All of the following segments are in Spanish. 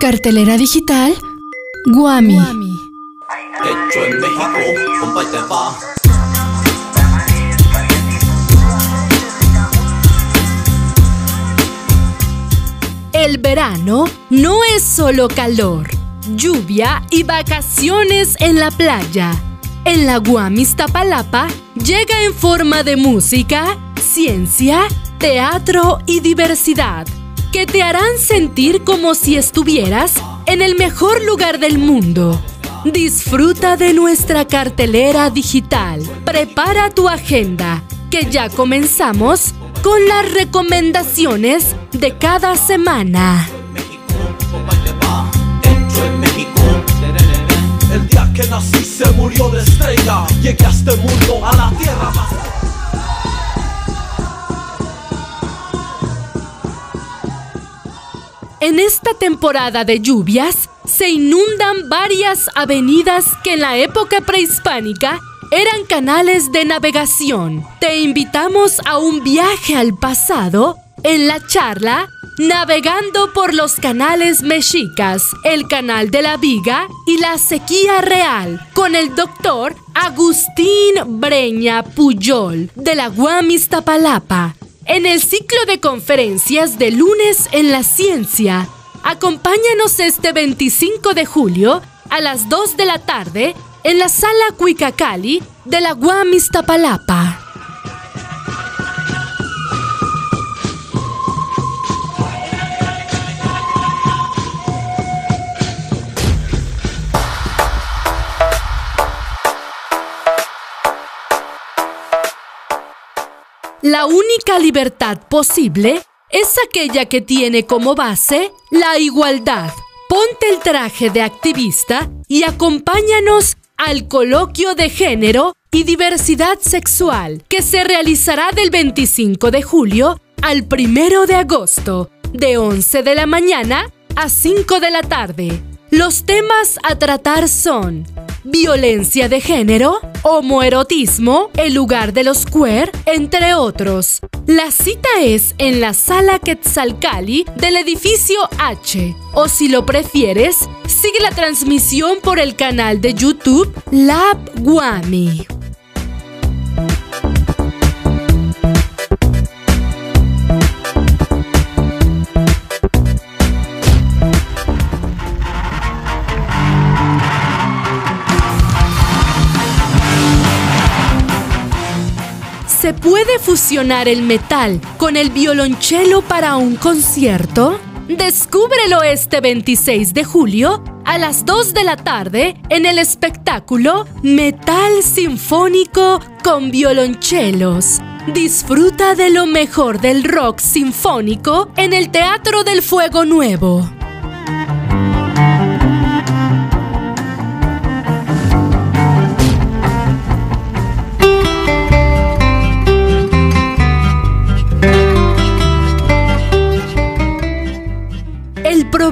Cartelera digital Guami. Hecho en México, compa, y te va. El verano no es solo calor, lluvia y vacaciones en la playa. En la Guamis Tapalapa llega en forma de música, ciencia, teatro y diversidad, que te harán sentir como si estuvieras en el mejor lugar del mundo. Disfruta de nuestra cartelera digital. Prepara tu agenda, que ya comenzamos con las recomendaciones de cada semana. El día que nací se murió de estrella. Llegué a este mundo, a la tierra más. En esta temporada de lluvias se inundan varias avenidas que en la época prehispánica eran canales de navegación. Te invitamos a un viaje al pasado en la charla Navegando por los canales mexicas, el canal de la Viga y la sequía real, con el doctor Agustín Breña Puyol de la Guamis Tapalapa en el ciclo de conferencias de lunes en la ciencia. Acompáñanos este 25 de julio a las 2 de la tarde en la sala Cuicacali de la Guamis La única libertad posible es aquella que tiene como base la igualdad. Ponte el traje de activista y acompáñanos al coloquio de género y diversidad sexual que se realizará del 25 de julio al 1 de agosto, de 11 de la mañana a 5 de la tarde. Los temas a tratar son violencia de género, homoerotismo, el lugar de los queer, entre otros. La cita es en la sala Quetzalcali del edificio H. O si lo prefieres, sigue la transmisión por el canal de YouTube Lab Guami. ¿Se puede fusionar el metal con el violonchelo para un concierto? Descúbrelo este 26 de julio a las 2 de la tarde en el espectáculo Metal Sinfónico con violonchelos. Disfruta de lo mejor del rock sinfónico en el Teatro del Fuego Nuevo.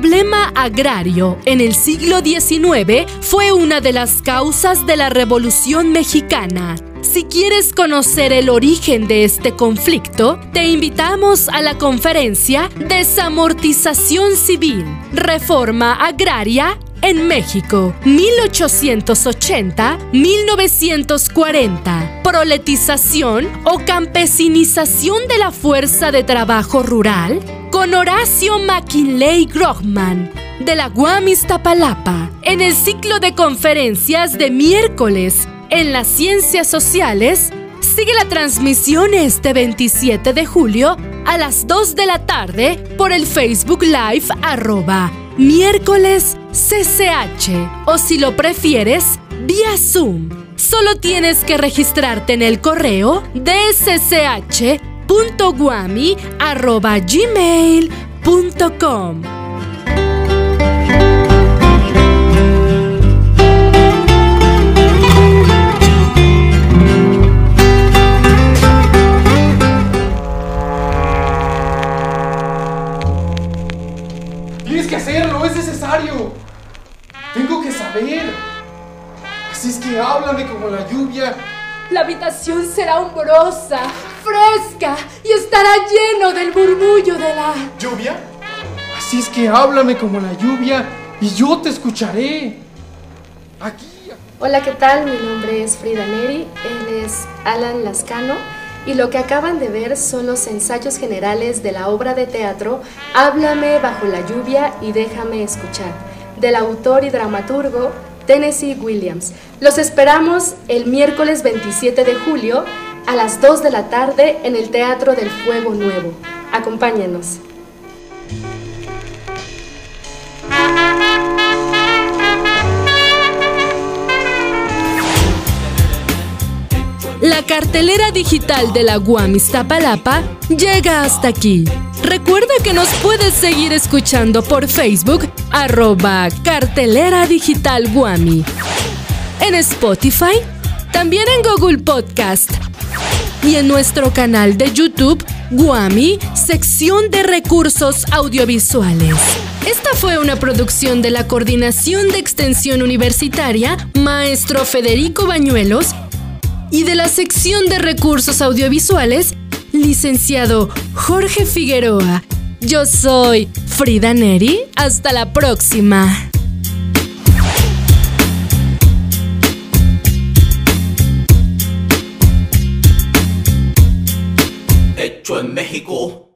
Problema agrario en el siglo XIX fue una de las causas de la Revolución Mexicana. Si quieres conocer el origen de este conflicto, te invitamos a la conferencia Desamortización Civil, Reforma Agraria en México, 1880-1940. Proletización o campesinización de la fuerza de trabajo rural con Horacio McKinley Grohman de la Guamis Tapalapa en el ciclo de conferencias de miércoles en las ciencias sociales. Sigue la transmisión este 27 de julio a las 2 de la tarde por el Facebook Live arroba miércoles CCH o si lo prefieres vía Zoom. Solo tienes que registrarte en el correo dssh.guami.gmail.com Tienes que hacerlo, es necesario. Tengo que saber. Así es que háblame como la lluvia. La habitación será umbrosa, fresca y estará lleno del murmullo de la... ¿Lluvia? Así es que háblame como la lluvia y yo te escucharé. Aquí. Hola, ¿qué tal? Mi nombre es Frida Neri, él es Alan Lascano y lo que acaban de ver son los ensayos generales de la obra de teatro Háblame bajo la lluvia y déjame escuchar, del autor y dramaturgo Tennessee Williams. Los esperamos el miércoles 27 de julio a las 2 de la tarde en el Teatro del Fuego Nuevo. Acompáñenos. La cartelera digital de la Guam Iztapalapa llega hasta aquí. Recuerda que nos puedes seguir escuchando por Facebook, arroba cartelera digital Guami. En Spotify, también en Google Podcast. Y en nuestro canal de YouTube, Guami, sección de recursos audiovisuales. Esta fue una producción de la Coordinación de Extensión Universitaria, maestro Federico Bañuelos, y de la sección de recursos audiovisuales, licenciado Jorge Figueroa. Yo soy Frida Neri. Hasta la próxima. Hecho en México.